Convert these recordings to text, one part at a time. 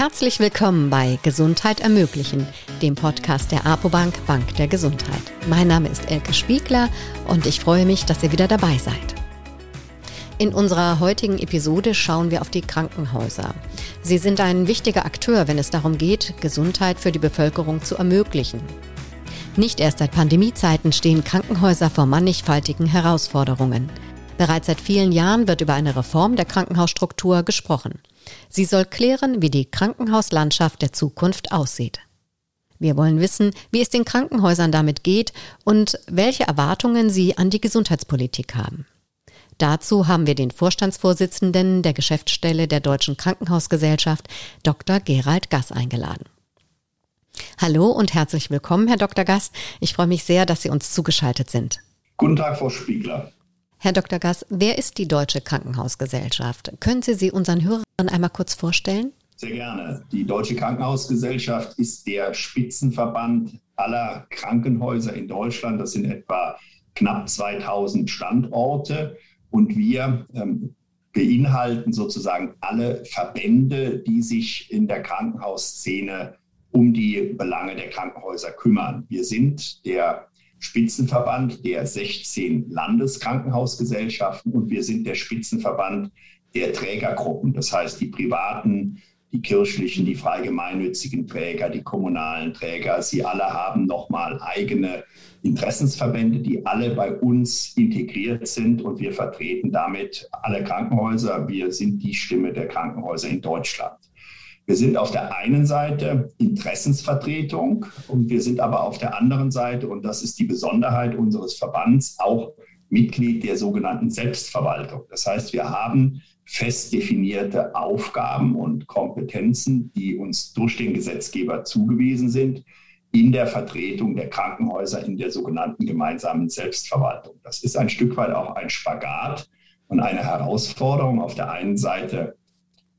Herzlich willkommen bei Gesundheit ermöglichen, dem Podcast der ApoBank Bank der Gesundheit. Mein Name ist Elke Spiegler und ich freue mich, dass ihr wieder dabei seid. In unserer heutigen Episode schauen wir auf die Krankenhäuser. Sie sind ein wichtiger Akteur, wenn es darum geht, Gesundheit für die Bevölkerung zu ermöglichen. Nicht erst seit Pandemiezeiten stehen Krankenhäuser vor mannigfaltigen Herausforderungen. Bereits seit vielen Jahren wird über eine Reform der Krankenhausstruktur gesprochen. Sie soll klären, wie die Krankenhauslandschaft der Zukunft aussieht. Wir wollen wissen, wie es den Krankenhäusern damit geht und welche Erwartungen sie an die Gesundheitspolitik haben. Dazu haben wir den Vorstandsvorsitzenden der Geschäftsstelle der Deutschen Krankenhausgesellschaft, Dr. Gerald Gass, eingeladen. Hallo und herzlich willkommen, Herr Dr. Gass. Ich freue mich sehr, dass Sie uns zugeschaltet sind. Guten Tag, Frau Spiegler. Herr Dr. Gass, wer ist die Deutsche Krankenhausgesellschaft? Können Sie sie unseren Hörern einmal kurz vorstellen? Sehr gerne. Die Deutsche Krankenhausgesellschaft ist der Spitzenverband aller Krankenhäuser in Deutschland. Das sind etwa knapp 2000 Standorte. Und wir ähm, beinhalten sozusagen alle Verbände, die sich in der Krankenhausszene um die Belange der Krankenhäuser kümmern. Wir sind der Spitzenverband der 16 Landeskrankenhausgesellschaften und wir sind der Spitzenverband der Trägergruppen, das heißt die privaten, die kirchlichen, die frei gemeinnützigen Träger, die kommunalen Träger. Sie alle haben nochmal eigene Interessensverbände, die alle bei uns integriert sind und wir vertreten damit alle Krankenhäuser. Wir sind die Stimme der Krankenhäuser in Deutschland. Wir sind auf der einen Seite Interessensvertretung und wir sind aber auf der anderen Seite, und das ist die Besonderheit unseres Verbands, auch Mitglied der sogenannten Selbstverwaltung. Das heißt, wir haben fest definierte Aufgaben und Kompetenzen, die uns durch den Gesetzgeber zugewiesen sind in der Vertretung der Krankenhäuser in der sogenannten gemeinsamen Selbstverwaltung. Das ist ein Stück weit auch ein Spagat und eine Herausforderung. Auf der einen Seite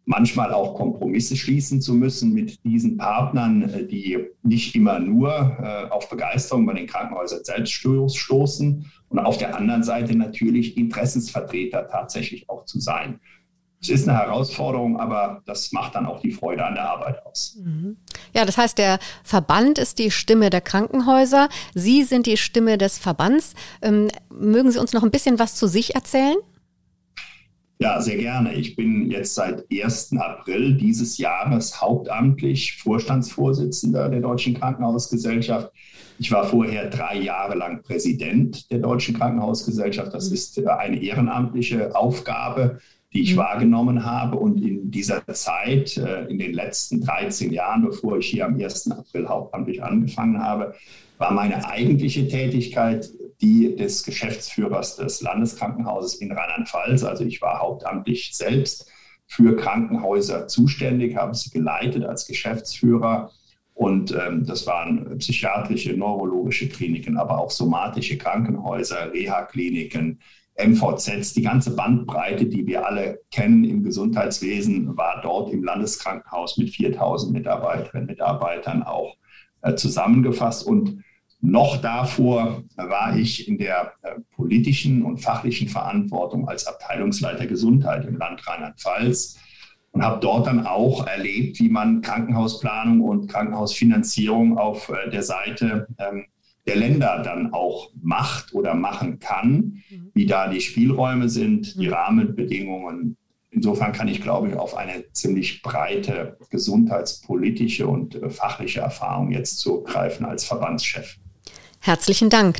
manchmal auch Kompromisse schließen zu müssen mit diesen Partnern, äh, die nicht immer nur äh, auf Begeisterung bei den Krankenhäusern selbst stoßen und auf der anderen Seite natürlich Interessensvertreter tatsächlich auch zu sein. Es ist eine Herausforderung, aber das macht dann auch die Freude an der Arbeit aus. Mhm. Ja, das heißt, der Verband ist die Stimme der Krankenhäuser. Sie sind die Stimme des Verbands. Ähm, mögen Sie uns noch ein bisschen was zu sich erzählen? Ja, sehr gerne. Ich bin jetzt seit 1. April dieses Jahres hauptamtlich Vorstandsvorsitzender der Deutschen Krankenhausgesellschaft. Ich war vorher drei Jahre lang Präsident der Deutschen Krankenhausgesellschaft. Das mhm. ist äh, eine ehrenamtliche Aufgabe, die ich mhm. wahrgenommen habe. Und in dieser Zeit, äh, in den letzten 13 Jahren, bevor ich hier am 1. April hauptamtlich angefangen habe, war meine eigentliche Tätigkeit die des Geschäftsführers des Landeskrankenhauses in Rheinland-Pfalz. Also ich war hauptamtlich selbst für Krankenhäuser zuständig, habe sie geleitet als Geschäftsführer. Und ähm, das waren psychiatrische, neurologische Kliniken, aber auch somatische Krankenhäuser, Reha-Kliniken, MVZs, die ganze Bandbreite, die wir alle kennen im Gesundheitswesen, war dort im Landeskrankenhaus mit 4000 Mitarbeiterinnen und Mitarbeitern auch äh, zusammengefasst. Und noch davor war ich in der äh, politischen und fachlichen Verantwortung als Abteilungsleiter Gesundheit im Land Rheinland-Pfalz und habe dort dann auch erlebt, wie man Krankenhausplanung und Krankenhausfinanzierung auf äh, der Seite ähm, der Länder dann auch macht oder machen kann, mhm. wie da die Spielräume sind, die mhm. Rahmenbedingungen. Insofern kann ich, glaube ich, auf eine ziemlich breite gesundheitspolitische und äh, fachliche Erfahrung jetzt zurückgreifen als Verbandschef. Herzlichen Dank.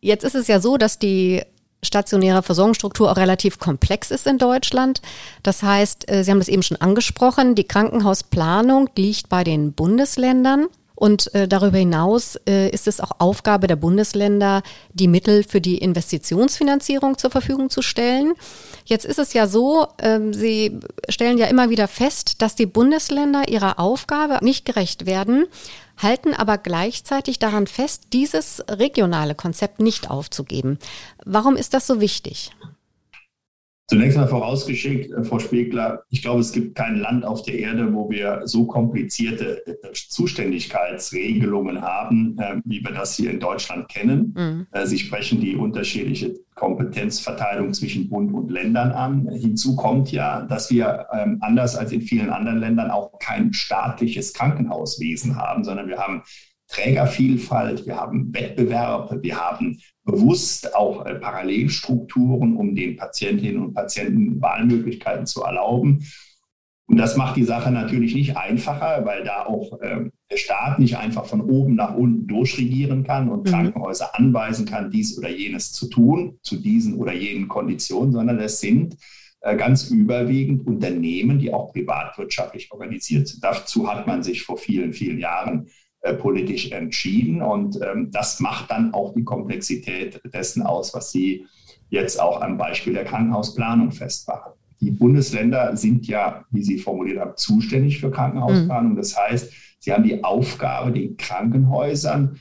Jetzt ist es ja so, dass die stationäre Versorgungsstruktur auch relativ komplex ist in Deutschland. Das heißt, äh, Sie haben das eben schon angesprochen, die Krankenhausplanung liegt bei den Bundesländern. Und äh, darüber hinaus äh, ist es auch Aufgabe der Bundesländer, die Mittel für die Investitionsfinanzierung zur Verfügung zu stellen. Jetzt ist es ja so, ähm, Sie stellen ja immer wieder fest, dass die Bundesländer ihrer Aufgabe nicht gerecht werden, halten aber gleichzeitig daran fest, dieses regionale Konzept nicht aufzugeben. Warum ist das so wichtig? Zunächst mal vorausgeschickt, äh, Frau Spiegler, ich glaube, es gibt kein Land auf der Erde, wo wir so komplizierte äh, Zuständigkeitsregelungen haben, äh, wie wir das hier in Deutschland kennen. Mhm. Sie sprechen die unterschiedliche Kompetenzverteilung zwischen Bund und Ländern an. Hinzu kommt ja, dass wir ähm, anders als in vielen anderen Ländern auch kein staatliches Krankenhauswesen haben, sondern wir haben Trägervielfalt, wir haben Wettbewerb, wir haben bewusst auch äh, Parallelstrukturen, um den Patientinnen und Patienten Wahlmöglichkeiten zu erlauben. Und das macht die Sache natürlich nicht einfacher, weil da auch äh, der Staat nicht einfach von oben nach unten durchregieren kann und mhm. Krankenhäuser anweisen kann, dies oder jenes zu tun, zu diesen oder jenen Konditionen, sondern es sind äh, ganz überwiegend Unternehmen, die auch privatwirtschaftlich organisiert sind. Dazu hat man sich vor vielen, vielen Jahren äh, politisch entschieden. Und ähm, das macht dann auch die Komplexität dessen aus, was Sie jetzt auch am Beispiel der Krankenhausplanung festmachen. Die Bundesländer sind ja, wie Sie formuliert haben, zuständig für Krankenhausplanung. Mhm. Das heißt, sie haben die Aufgabe, den Krankenhäusern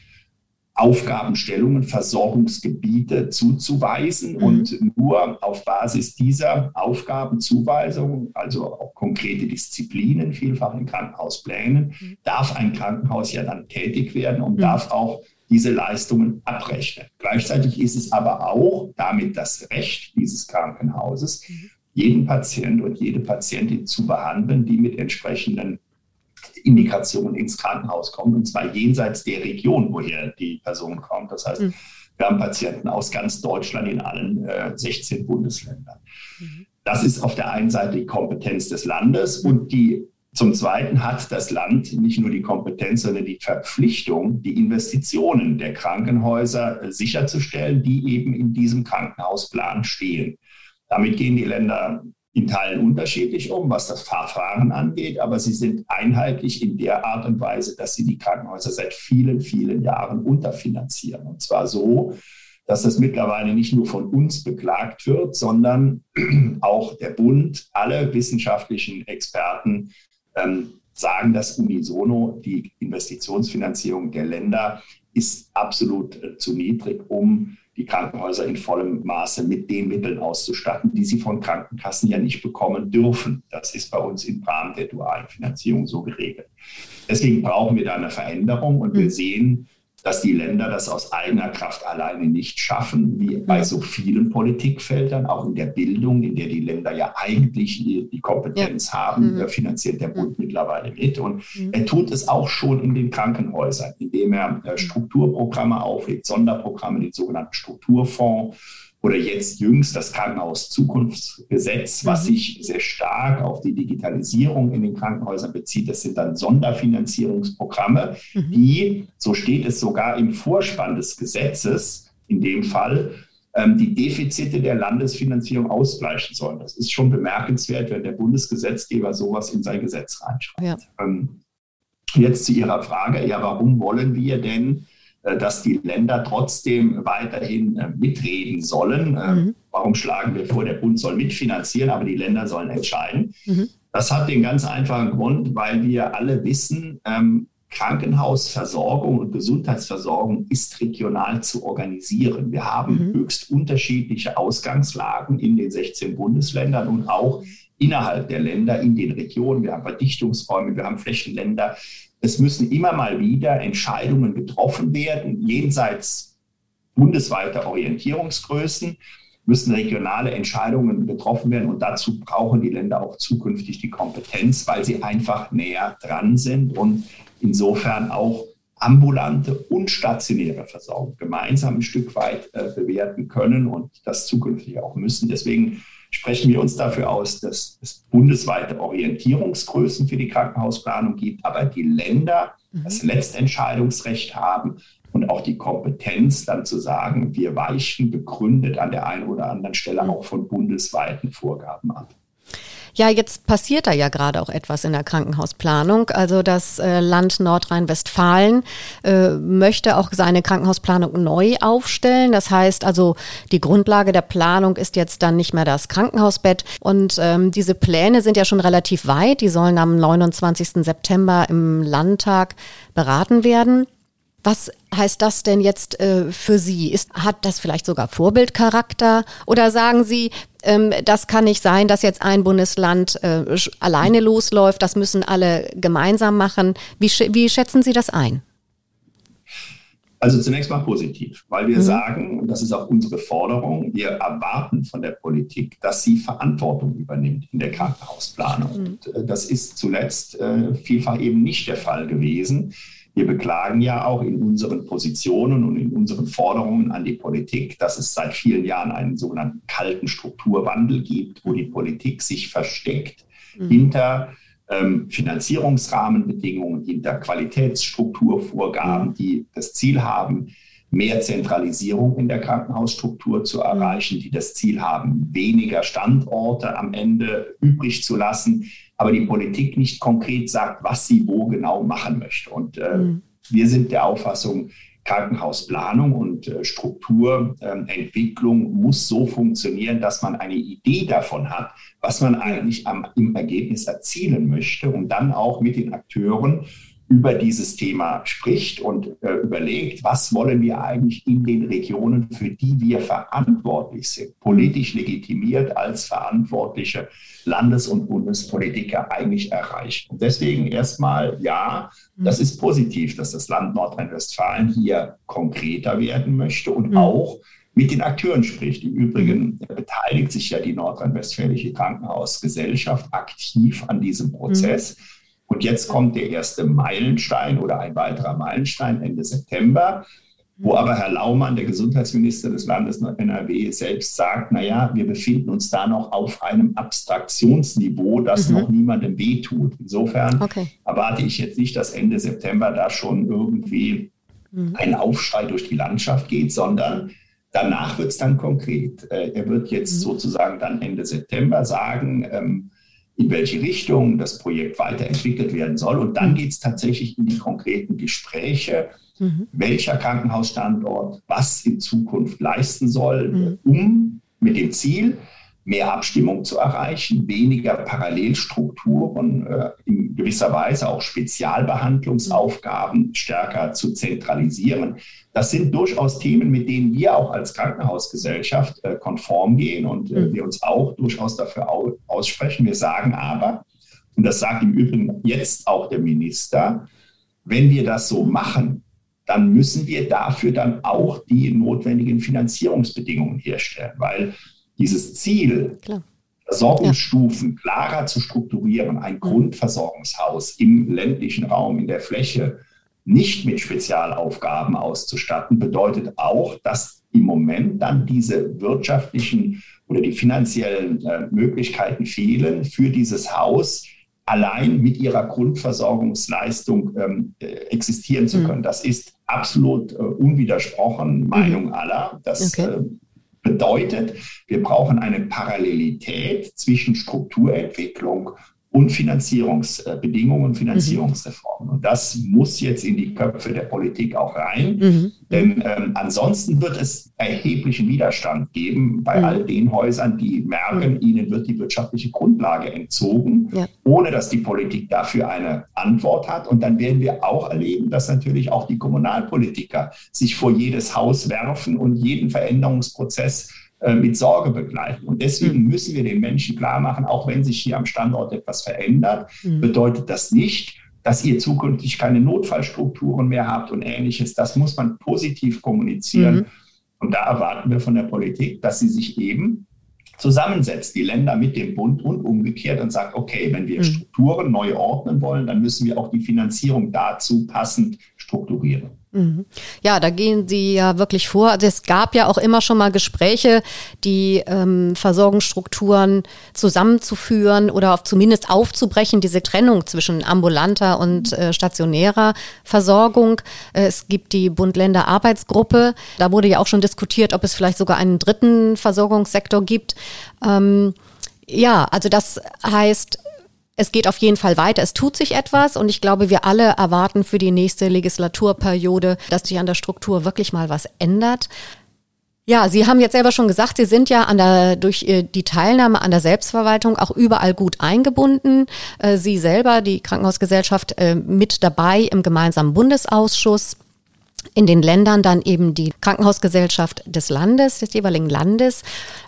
Aufgabenstellungen, Versorgungsgebiete zuzuweisen. Mhm. Und nur auf Basis dieser Aufgabenzuweisung, also auch konkrete Disziplinen, vielfach in Krankenhausplänen, mhm. darf ein Krankenhaus ja dann tätig werden und mhm. darf auch diese Leistungen abrechnen. Gleichzeitig ist es aber auch damit das Recht dieses Krankenhauses, mhm. jeden Patient und jede Patientin zu behandeln, die mit entsprechenden Indikation ins Krankenhaus kommt, und zwar jenseits der Region, woher die Person kommt. Das heißt, mhm. wir haben Patienten aus ganz Deutschland in allen äh, 16 Bundesländern. Mhm. Das ist auf der einen Seite die Kompetenz des Landes und die zum Zweiten hat das Land nicht nur die Kompetenz, sondern die Verpflichtung, die Investitionen der Krankenhäuser äh, sicherzustellen, die eben in diesem Krankenhausplan stehen. Damit gehen die Länder in Teilen unterschiedlich um, was das Verfahren angeht, aber sie sind einheitlich in der Art und Weise, dass sie die Krankenhäuser seit vielen, vielen Jahren unterfinanzieren. Und zwar so, dass das mittlerweile nicht nur von uns beklagt wird, sondern auch der Bund, alle wissenschaftlichen Experten ähm, sagen das unisono, die Investitionsfinanzierung der Länder ist absolut äh, zu niedrig, um die Krankenhäuser in vollem Maße mit den Mitteln auszustatten, die sie von Krankenkassen ja nicht bekommen dürfen. Das ist bei uns im Rahmen der dualen Finanzierung so geregelt. Deswegen brauchen wir da eine Veränderung und wir mhm. sehen, dass die Länder das aus eigener Kraft alleine nicht schaffen, wie bei so vielen Politikfeldern, auch in der Bildung, in der die Länder ja eigentlich die, Kompetenz ja. haben, mhm. finanziert der Bund mhm. mittlerweile mit. Und mhm. er tut es auch schon in den Krankenhäusern, indem er äh, Strukturprogramme auflegt, Sonderprogramme, den sogenannten Strukturfonds oder jetzt jüngst das Krankenhaus-Zukunftsgesetz, was mhm. sich sehr stark auf die Digitalisierung in den Krankenhäusern bezieht. Das sind dann Sonderfinanzierungsprogramme, mhm. die, so steht es sogar im Vorspann des Gesetzes, in dem Fall, ähm, die Defizite der Landesfinanzierung ausgleichen sollen. Das ist schon bemerkenswert, wenn der Bundesgesetzgeber sowas in sein Gesetz reinschreibt. Ja. Ähm, jetzt zu Ihrer Frage, ja, warum wollen wir denn dass die Länder trotzdem weiterhin äh, mitreden sollen. Äh, mhm. Warum schlagen wir vor, der Bund soll mitfinanzieren, aber die Länder sollen entscheiden? Mhm. Das hat den ganz einfachen Grund, weil wir alle wissen, ähm, Krankenhausversorgung und Gesundheitsversorgung ist regional zu organisieren. Wir haben mhm. höchst unterschiedliche Ausgangslagen in den 16 Bundesländern und auch innerhalb der Länder in den Regionen. Wir haben Verdichtungsräume, wir haben Flächenländer. Es müssen immer mal wieder Entscheidungen getroffen werden, jenseits bundesweiter Orientierungsgrößen müssen regionale Entscheidungen getroffen werden und dazu brauchen die Länder auch zukünftig die Kompetenz, weil sie einfach näher dran sind und insofern auch ambulante und stationäre Versorgung gemeinsam ein Stück weit äh, bewerten können und das zukünftig auch müssen. Deswegen sprechen wir uns dafür aus, dass es bundesweite Orientierungsgrößen für die Krankenhausplanung gibt, aber die Länder mhm. das Letztentscheidungsrecht haben und auch die Kompetenz dann zu sagen, wir weichen begründet an der einen oder anderen Stelle mhm. auch von bundesweiten Vorgaben ab. Ja, jetzt passiert da ja gerade auch etwas in der Krankenhausplanung. Also das äh, Land Nordrhein-Westfalen äh, möchte auch seine Krankenhausplanung neu aufstellen. Das heißt also, die Grundlage der Planung ist jetzt dann nicht mehr das Krankenhausbett. Und ähm, diese Pläne sind ja schon relativ weit. Die sollen am 29. September im Landtag beraten werden. Was heißt das denn jetzt äh, für Sie? Ist, hat das vielleicht sogar Vorbildcharakter? Oder sagen Sie, ähm, das kann nicht sein, dass jetzt ein Bundesland äh, alleine losläuft, das müssen alle gemeinsam machen. Wie, wie schätzen Sie das ein? Also zunächst mal positiv, weil wir mhm. sagen, und das ist auch unsere Forderung, wir erwarten von der Politik, dass sie Verantwortung übernimmt in der Krankenhausplanung. Mhm. Äh, das ist zuletzt äh, vielfach eben nicht der Fall gewesen. Wir beklagen ja auch in unseren Positionen und in unseren Forderungen an die Politik, dass es seit vielen Jahren einen sogenannten kalten Strukturwandel gibt, wo die Politik sich versteckt mhm. hinter ähm, Finanzierungsrahmenbedingungen, hinter Qualitätsstrukturvorgaben, die das Ziel haben, mehr Zentralisierung in der Krankenhausstruktur zu erreichen, die das Ziel haben, weniger Standorte am Ende übrig zu lassen, aber die Politik nicht konkret sagt, was sie wo genau machen möchte. Und äh, mhm. wir sind der Auffassung, Krankenhausplanung und äh, Strukturentwicklung äh, muss so funktionieren, dass man eine Idee davon hat, was man eigentlich am, im Ergebnis erzielen möchte und dann auch mit den Akteuren über dieses Thema spricht und äh, überlegt, was wollen wir eigentlich in den Regionen, für die wir verantwortlich sind, politisch legitimiert als verantwortliche Landes- und Bundespolitiker eigentlich erreichen. Und deswegen erstmal, ja, das mhm. ist positiv, dass das Land Nordrhein-Westfalen hier konkreter werden möchte und mhm. auch mit den Akteuren spricht. Im Übrigen mhm. beteiligt sich ja die Nordrhein-Westfälische Krankenhausgesellschaft aktiv an diesem Prozess. Mhm und jetzt kommt der erste Meilenstein oder ein weiterer Meilenstein Ende September, wo aber Herr Laumann, der Gesundheitsminister des Landes NRW, selbst sagt, naja, wir befinden uns da noch auf einem Abstraktionsniveau, das mhm. noch niemandem wehtut. Insofern okay. erwarte ich jetzt nicht, dass Ende September da schon irgendwie mhm. ein Aufschrei durch die Landschaft geht, sondern danach wird es dann konkret. Äh, er wird jetzt mhm. sozusagen dann Ende September sagen, ähm, in welche Richtung das Projekt weiterentwickelt werden soll. Und dann mhm. geht es tatsächlich in die konkreten Gespräche, mhm. welcher Krankenhausstandort was in Zukunft leisten soll, mhm. um mit dem Ziel, mehr Abstimmung zu erreichen, weniger Parallelstrukturen, äh, in gewisser Weise auch Spezialbehandlungsaufgaben stärker zu zentralisieren. Das sind durchaus Themen, mit denen wir auch als Krankenhausgesellschaft äh, konform gehen und äh, mhm. wir uns auch durchaus dafür au aussprechen. Wir sagen aber, und das sagt im Übrigen jetzt auch der Minister, wenn wir das so machen, dann müssen wir dafür dann auch die notwendigen Finanzierungsbedingungen herstellen, weil dieses Ziel, Klar. Versorgungsstufen klarer zu strukturieren, ein mhm. Grundversorgungshaus im ländlichen Raum, in der Fläche, nicht mit Spezialaufgaben auszustatten, bedeutet auch, dass im Moment dann diese wirtschaftlichen oder die finanziellen äh, Möglichkeiten fehlen, für dieses Haus allein mit ihrer Grundversorgungsleistung ähm, äh, existieren zu mhm. können. Das ist absolut äh, unwidersprochen, Meinung mhm. aller. Das okay. äh, bedeutet, wir brauchen eine Parallelität zwischen Strukturentwicklung und Finanzierungsbedingungen, Finanzierungsreformen. Und das muss jetzt in die Köpfe der Politik auch rein. Mhm. Denn ähm, ansonsten wird es erheblichen Widerstand geben bei mhm. all den Häusern, die merken, mhm. ihnen wird die wirtschaftliche Grundlage entzogen, ja. ohne dass die Politik dafür eine Antwort hat. Und dann werden wir auch erleben, dass natürlich auch die Kommunalpolitiker sich vor jedes Haus werfen und jeden Veränderungsprozess äh, mit Sorge begleiten. Und deswegen mhm. müssen wir den Menschen klar machen, auch wenn sich hier am Standort etwas verändert, mhm. bedeutet das nicht, dass ihr zukünftig keine Notfallstrukturen mehr habt und ähnliches. Das muss man positiv kommunizieren. Mhm. Und da erwarten wir von der Politik, dass sie sich eben zusammensetzt, die Länder mit dem Bund und umgekehrt und sagt, okay, wenn wir mhm. Strukturen neu ordnen wollen, dann müssen wir auch die Finanzierung dazu passend strukturieren. Mhm. Ja, da gehen Sie ja wirklich vor. Also es gab ja auch immer schon mal Gespräche, die ähm, Versorgungsstrukturen zusammenzuführen oder auf, zumindest aufzubrechen, diese Trennung zwischen ambulanter und äh, stationärer Versorgung. Äh, es gibt die Bund-Länder-Arbeitsgruppe. Da wurde ja auch schon diskutiert, ob es vielleicht sogar einen dritten Versorgungssektor gibt. Ähm, ja, also das heißt, es geht auf jeden Fall weiter. Es tut sich etwas und ich glaube, wir alle erwarten für die nächste Legislaturperiode, dass sich an der Struktur wirklich mal was ändert. Ja, Sie haben jetzt selber schon gesagt, Sie sind ja an der, durch äh, die Teilnahme an der Selbstverwaltung auch überall gut eingebunden. Äh, Sie selber, die Krankenhausgesellschaft, äh, mit dabei im gemeinsamen Bundesausschuss. In den Ländern dann eben die Krankenhausgesellschaft des Landes, des jeweiligen Landes.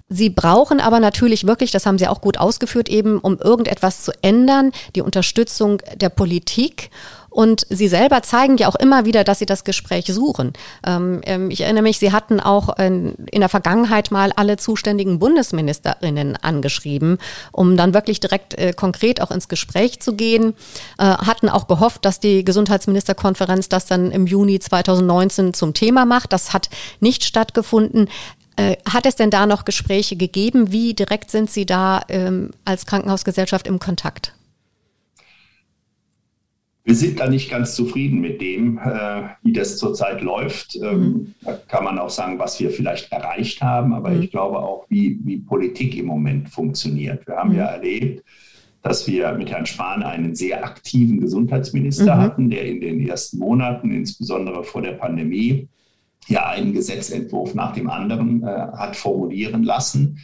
Sie brauchen aber natürlich wirklich, das haben Sie auch gut ausgeführt, eben um irgendetwas zu ändern, die Unterstützung der Politik. Und Sie selber zeigen ja auch immer wieder, dass Sie das Gespräch suchen. Ähm, ähm, ich erinnere mich, Sie hatten auch in, in, der Vergangenheit mal alle zuständigen Bundesministerinnen angeschrieben, um dann wirklich direkt äh, konkret auch ins Gespräch zu gehen. Äh, hatten auch gehofft, dass die Gesundheitsministerkonferenz das dann im Juni 2019 zum Thema macht. Das hat nicht stattgefunden. Äh, hat es denn da noch Gespräche gegeben? Wie direkt sind Sie da ähm, als Krankenhausgesellschaft im Kontakt? Wir sind da nicht ganz zufrieden mit dem, äh, wie das zurzeit läuft. Ähm, mhm. Da kann man auch sagen, was wir vielleicht erreicht haben, aber mhm. ich glaube auch, wie, wie Politik im Moment funktioniert. Wir haben mhm. ja erlebt, dass wir mit Herrn Spahn einen sehr aktiven Gesundheitsminister mhm. hatten, der in den ersten Monaten, insbesondere vor der Pandemie, ja einen Gesetzentwurf nach dem anderen äh, hat formulieren lassen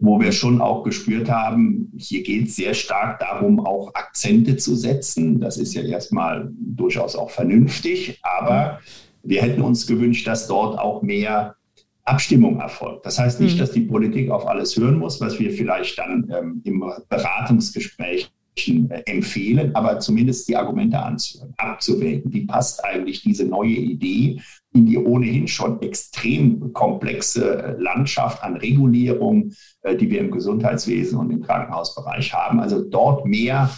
wo wir schon auch gespürt haben, hier geht es sehr stark darum, auch Akzente zu setzen. Das ist ja erstmal durchaus auch vernünftig, aber wir hätten uns gewünscht, dass dort auch mehr Abstimmung erfolgt. Das heißt nicht, mhm. dass die Politik auf alles hören muss, was wir vielleicht dann ähm, im Beratungsgespräch äh, empfehlen, aber zumindest die Argumente anzuhören, abzuwägen. Wie passt eigentlich diese neue Idee in die ohnehin schon extrem komplexe Landschaft an Regulierung, äh, die wir im Gesundheitswesen und im Krankenhausbereich haben. Also dort mehr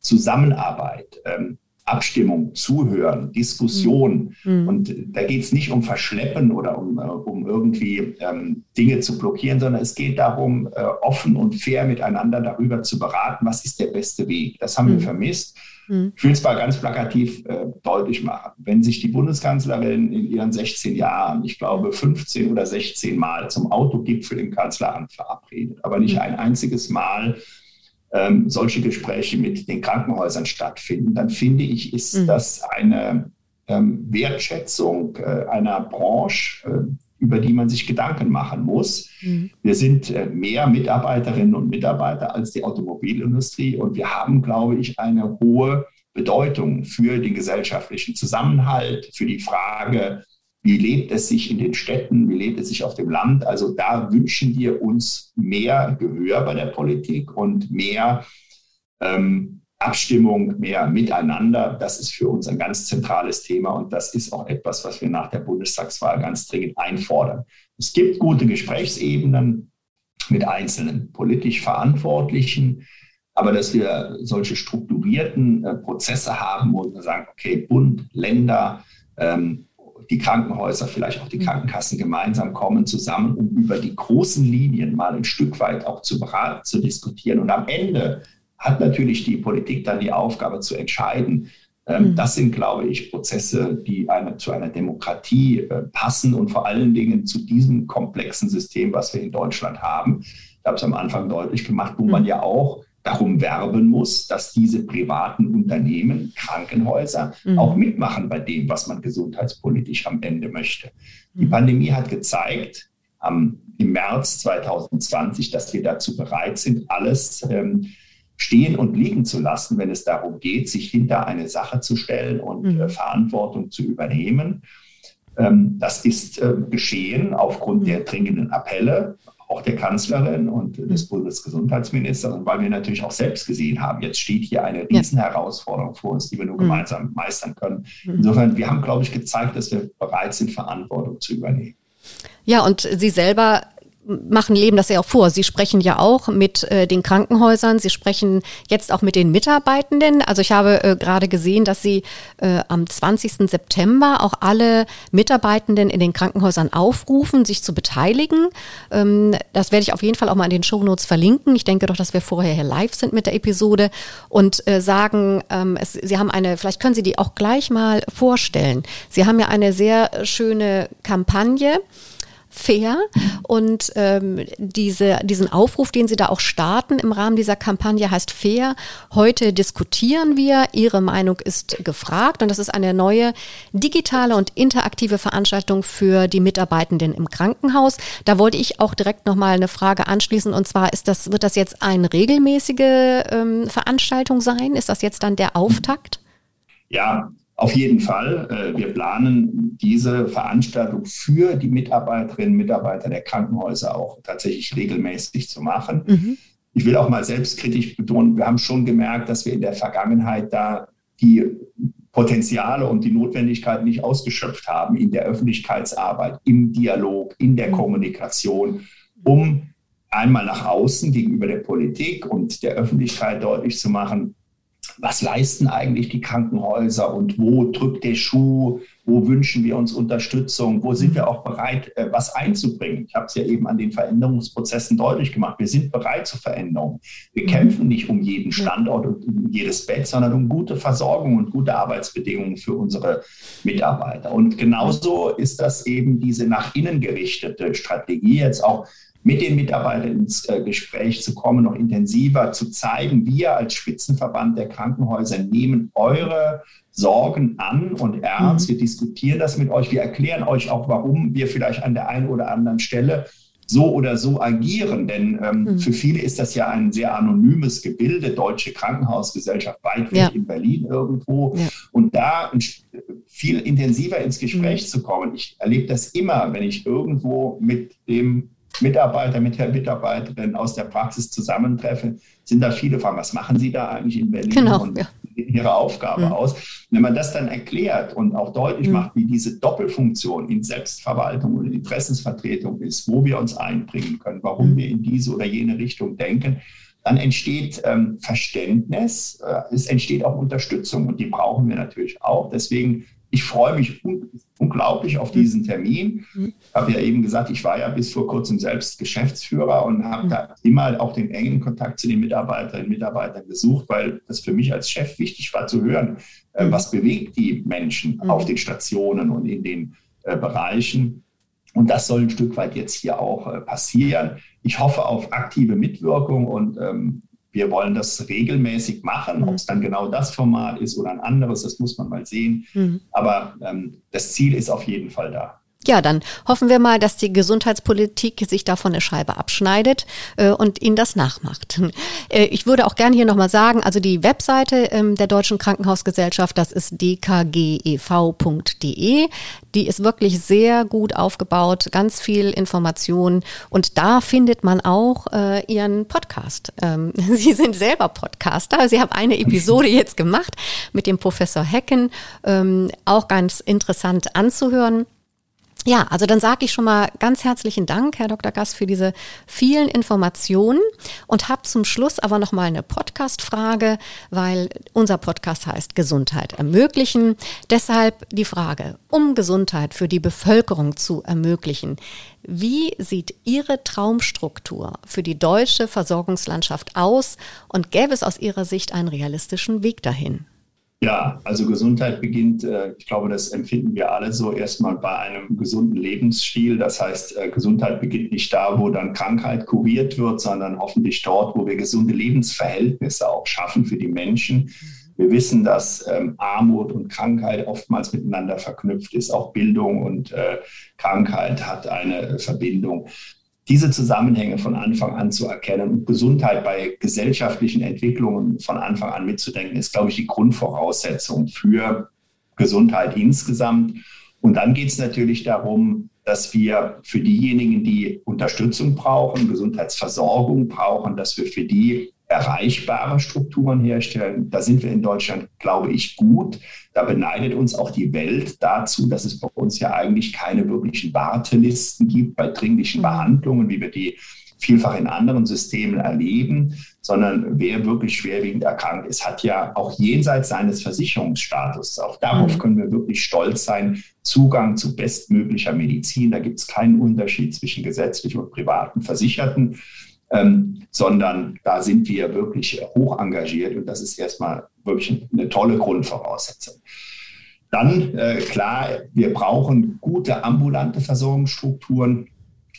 Zusammenarbeit, ähm, Abstimmung, Zuhören, Diskussion. Mhm. Und da geht es nicht um Verschleppen oder um, äh, um irgendwie ähm, Dinge zu blockieren, sondern es geht darum, äh, offen und fair miteinander darüber zu beraten, was ist der beste Weg. Das haben mhm. wir vermisst. Mhm. Ich will es mal ganz plakativ äh, deutlich machen. Wenn sich die Bundeskanzlerin in ihren 16 Jahren, ich glaube 15 oder 16 Mal zum Autogipfel im Kanzleramt verabredet, aber nicht mhm. ein einziges Mal ähm, solche Gespräche mit den Krankenhäusern stattfinden, dann finde ich, ist mhm. das eine ähm, Wertschätzung äh, einer Branche, äh, über die man sich Gedanken machen muss. Mhm. Wir sind äh, mehr Mitarbeiterinnen und Mitarbeiter als die Automobilindustrie und wir haben, glaube ich, eine hohe Bedeutung für den gesellschaftlichen Zusammenhalt, für die Frage, wie lebt es sich in den Städten, wie lebt es sich auf dem Land. Also da wünschen wir uns mehr Gehör bei der Politik und mehr ähm, Abstimmung, mehr Miteinander. Das ist für uns ein ganz zentrales Thema und das ist auch etwas, was wir nach der Bundestagswahl ganz dringend einfordern. Es gibt gute Gesprächsebenen mit einzelnen politisch Verantwortlichen, aber dass wir solche strukturierten äh, Prozesse haben, wo wir sagen, okay, Bund, Länder, ähm, die Krankenhäuser, vielleicht auch die mhm. Krankenkassen gemeinsam kommen zusammen, um über die großen Linien mal ein Stück weit auch zu beraten, zu diskutieren. Und am Ende hat natürlich die Politik dann die Aufgabe zu entscheiden. Ähm, mhm. Das sind, glaube ich, Prozesse, die eine, zu einer Demokratie äh, passen und vor allen Dingen zu diesem komplexen System, was wir in Deutschland haben. Ich habe es am Anfang deutlich gemacht, wo mhm. man ja auch darum werben muss, dass diese privaten Unternehmen, Krankenhäuser mhm. auch mitmachen bei dem, was man gesundheitspolitisch am Ende möchte. Die mhm. Pandemie hat gezeigt, am, im März 2020, dass wir dazu bereit sind, alles ähm, stehen und liegen zu lassen, wenn es darum geht, sich hinter eine Sache zu stellen und mhm. äh, Verantwortung zu übernehmen. Ähm, das ist äh, geschehen aufgrund mhm. der dringenden Appelle auch der Kanzlerin und des Bundesgesundheitsministers, und weil wir natürlich auch selbst gesehen haben, jetzt steht hier eine Riesenherausforderung vor uns, die wir nur mhm. gemeinsam meistern können. Mhm. Insofern, wir haben, glaube ich, gezeigt, dass wir bereit sind, Verantwortung zu übernehmen. Ja, und Sie selber machen, leben das ja auch vor. Sie sprechen ja auch mit äh, den Krankenhäusern, Sie sprechen jetzt auch mit den Mitarbeitenden. Also ich habe äh, gerade gesehen, dass Sie äh, am 20. September auch alle Mitarbeitenden in den Krankenhäusern aufrufen, sich zu beteiligen. Ähm, das werde ich auf jeden Fall auch mal in den Shownotes verlinken. Ich denke doch, dass wir vorher hier live sind mit der Episode und äh, sagen, ähm, es, Sie haben eine, vielleicht können Sie die auch gleich mal vorstellen. Sie haben ja eine sehr schöne Kampagne fair. Und ähm, diese, diesen Aufruf, den Sie da auch starten im Rahmen dieser Kampagne, heißt fair. Heute diskutieren wir. Ihre Meinung ist gefragt. Und das ist eine neue digitale und interaktive Veranstaltung für die Mitarbeitenden im Krankenhaus. Da wollte ich auch direkt nochmal eine Frage anschließen. Und zwar ist das, wird das jetzt eine regelmäßige ähm, Veranstaltung sein? Ist das jetzt dann der Auftakt? Ja, Auf jeden Fall. Äh, wir planen diese Veranstaltung für die Mitarbeiterinnen und Mitarbeiter der Krankenhäuser auch tatsächlich regelmäßig zu machen. Mhm. Ich will auch mal selbstkritisch betonen, wir haben schon gemerkt, dass wir in der Vergangenheit da die Potenziale und die Notwendigkeit nicht ausgeschöpft haben in der Öffentlichkeitsarbeit, im Dialog, in der mhm. Kommunikation, um einmal nach außen gegenüber der Politik und der Öffentlichkeit deutlich zu machen, was leisten eigentlich die Krankenhäuser und wo drückt der Schuh, wo wünschen wir uns Unterstützung, wo sind wir auch bereit, äh, was einzubringen. Ich habe es ja eben an den Veränderungsprozessen deutlich gemacht. Wir sind bereit zur Veränderung. Wir mhm. kämpfen nicht um jeden Standort und um jedes Bett, sondern um gute Versorgung und gute Arbeitsbedingungen für unsere Mitarbeiter. Und genauso ist das eben diese nach innen gerichtete Strategie jetzt auch mit den Mitarbeitern ins äh, Gespräch zu kommen, noch intensiver zu zeigen, wir als Spitzenverband der Krankenhäuser nehmen eure Sorgen an und ernst. Mhm. Wir diskutieren das mit euch. Wir erklären euch auch, warum wir vielleicht an der einen oder anderen Stelle so oder so agieren. Denn ähm, mhm. für viele ist das ja ein sehr anonymes Gebilde, Deutsche Krankenhausgesellschaft, weit weg ja. in Berlin irgendwo. Ja. Und da viel intensiver ins Gespräch mhm. zu kommen. Ich erlebe das immer, wenn ich irgendwo mit dem Mitarbeiter, mit der Mitarbeiterin aus der Praxis zusammentreffe, sind da viele Fragen, was machen Sie da eigentlich in Berlin genau, und ja. Ihre Aufgabe mhm. aus? Wenn man das dann erklärt und auch deutlich mhm. macht, wie diese Doppelfunktion in Selbstverwaltung und in Interessensvertretung ist, wo wir uns einbringen können, warum mhm. wir in diese oder jene Richtung denken, dann entsteht ähm, Verständnis, äh, es entsteht auch Unterstützung und die brauchen wir natürlich auch. Deswegen ich freue mich un unglaublich auf diesen Termin. Mhm. Ich habe ja eben gesagt, ich war ja bis vor kurzem selbst Geschäftsführer und habe mhm. da immer auch den engen Kontakt zu den Mitarbeiterinnen und Mitarbeitern gesucht, weil das für mich als Chef wichtig war zu hören, äh, mhm. was bewegt die Menschen mhm. auf den Stationen und in den äh, Bereichen. Und das soll ein Stück weit jetzt hier auch äh, passieren. Ich hoffe auf aktive Mitwirkung und ähm, wir wollen das regelmäßig machen. Mhm. Ob es dann genau das Format ist oder ein anderes, das muss man mal sehen. Mhm. Aber ähm, das Ziel ist auf jeden Fall da. Ja, dann hoffen wir mal, dass die Gesundheitspolitik sich davon eine Scheibe abschneidet äh, und ihnen das nachmacht. Äh, ich würde auch gerne hier nochmal sagen, also die Webseite ähm, der Deutschen Krankenhausgesellschaft, das ist dkgev.de. Die ist wirklich sehr gut aufgebaut, ganz viel Information und da findet man auch äh, ihren Podcast. Ähm, Sie sind selber Podcaster. Sie haben eine Episode jetzt gemacht mit dem Professor Hecken, ähm, auch ganz interessant anzuhören. Ja, also dann sage ich schon mal ganz herzlichen Dank, Herr Dr. Gass, für diese vielen Informationen und habe zum Schluss aber noch mal eine Podcast-Frage, weil unser Podcast heißt Gesundheit ermöglichen. Deshalb die Frage, um Gesundheit für die Bevölkerung zu ermöglichen, wie sieht Ihre Traumstruktur für die deutsche Versorgungslandschaft aus und gäbe es aus Ihrer Sicht einen realistischen Weg dahin? Ja, also Gesundheit beginnt, äh, ich glaube, das empfinden wir alle so erstmal bei einem gesunden Lebensstil. Das heißt, äh, Gesundheit beginnt nicht da, wo dann Krankheit kuriert wird, sondern hoffentlich dort, wo wir gesunde Lebensverhältnisse auch schaffen für die Menschen. Wir wissen, dass ähm, Armut und Krankheit oftmals miteinander verknüpft ist. Auch Bildung und äh, Krankheit hat eine Verbindung diese Zusammenhänge von Anfang an zu erkennen und Gesundheit bei gesellschaftlichen Entwicklungen von Anfang an mitzudenken, ist, glaube ich, die Grundvoraussetzung für Gesundheit insgesamt. Und dann geht es natürlich darum, dass wir für diejenigen, die Unterstützung brauchen, Gesundheitsversorgung brauchen, dass wir für die erreichbare Strukturen herstellen. Da sind wir in Deutschland, glaube ich, gut. Da beneidet uns auch die Welt dazu, dass es bei uns ja eigentlich keine wirklichen Wartelisten gibt bei dringlichen mhm. Behandlungen, wie wir die vielfach in anderen Systemen erleben, sondern wer wirklich schwerwiegend erkrankt ist, hat ja auch jenseits seines Versicherungsstatus, auch darauf mhm. können wir wirklich stolz sein, Zugang zu bestmöglicher Medizin. Da gibt es keinen Unterschied zwischen gesetzlich und privaten Versicherten ähm, sondern da sind wir wirklich hoch engagiert und das ist erstmal wirklich eine tolle Grundvoraussetzung. Dann, äh, klar, wir brauchen gute ambulante Versorgungsstrukturen.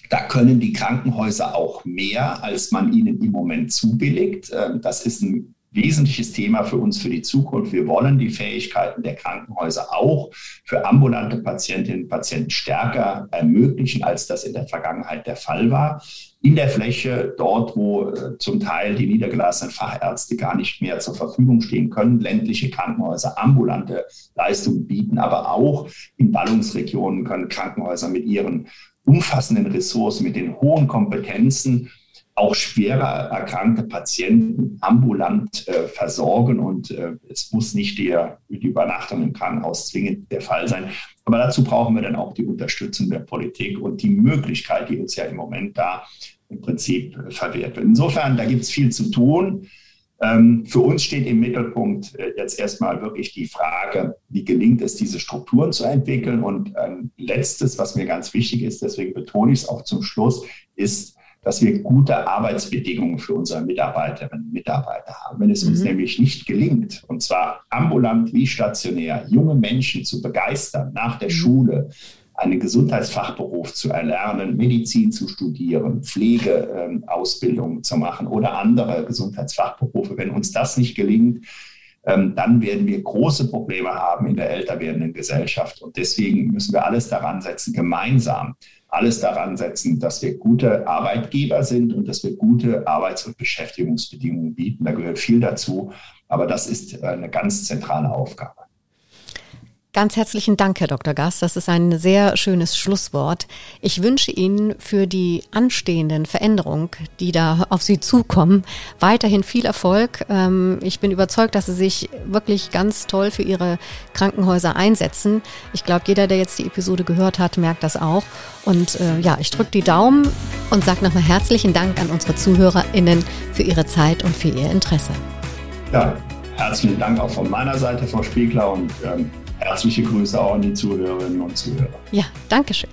Da können die Krankenhäuser auch mehr, als man ihnen im Moment zubilligt. Ähm, das ist ein wesentliches Thema für uns für die Zukunft. Wir wollen die Fähigkeiten der Krankenhäuser auch für ambulante Patientinnen und Patienten stärker ermöglichen, als das in der Vergangenheit der Fall war. In der Fläche, dort, wo äh, zum Teil die niedergelassenen Fachärzte gar nicht mehr zur Verfügung stehen können, ländliche Krankenhäuser ambulante Leistungen bieten, aber auch in Ballungsregionen können Krankenhäuser mit ihren umfassenden Ressourcen, mit den hohen Kompetenzen auch schwerer erkrankte Patienten ambulant äh, versorgen. Und äh, es muss nicht der, die Übernachtung im Krankenhaus zwingend der Fall sein. Aber dazu brauchen wir dann auch die Unterstützung der Politik und die Möglichkeit, die uns ja im Moment da im Prinzip äh, verwehrt wird. Insofern, da gibt es viel zu tun. Ähm, für uns steht im Mittelpunkt äh, jetzt erstmal wirklich die Frage, wie gelingt es, diese Strukturen zu entwickeln. Und ein letztes, was mir ganz wichtig ist, deswegen betone ich es auch zum Schluss, ist, dass wir gute Arbeitsbedingungen für unsere Mitarbeiterinnen und Mitarbeiter haben. Wenn es uns mhm. nämlich nicht gelingt, und zwar ambulant wie stationär, junge Menschen zu begeistern, nach der mhm. Schule einen Gesundheitsfachberuf zu erlernen, Medizin zu studieren, Pflegeausbildung ähm, zu machen oder andere Gesundheitsfachberufe, wenn uns das nicht gelingt, ähm, dann werden wir große Probleme haben in der älter werdenden Gesellschaft. Und deswegen müssen wir alles daran setzen, gemeinsam alles daran setzen, dass wir gute Arbeitgeber sind und dass wir gute Arbeits- und Beschäftigungsbedingungen bieten. Da gehört viel dazu, aber das ist eine ganz zentrale Aufgabe. Ganz herzlichen Dank, Herr Dr. Gast. Das ist ein sehr schönes Schlusswort. Ich wünsche Ihnen für die anstehenden Veränderungen, die da auf Sie zukommen, weiterhin viel Erfolg. Ähm, ich bin überzeugt, dass Sie sich wirklich ganz toll für Ihre Krankenhäuser einsetzen. Ich glaube, jeder, der jetzt die Episode gehört hat, merkt das auch. Und äh, ja, ich drücke die Daumen und sage nochmal herzlichen Dank an unsere ZuhörerInnen für Ihre Zeit und für Ihr Interesse. Ja, herzlichen Dank auch von meiner Seite, Frau Spiegler. Und ähm, Herzliche Grüße auch an die Zuhörerinnen und Zuhörer. Ja, danke schön.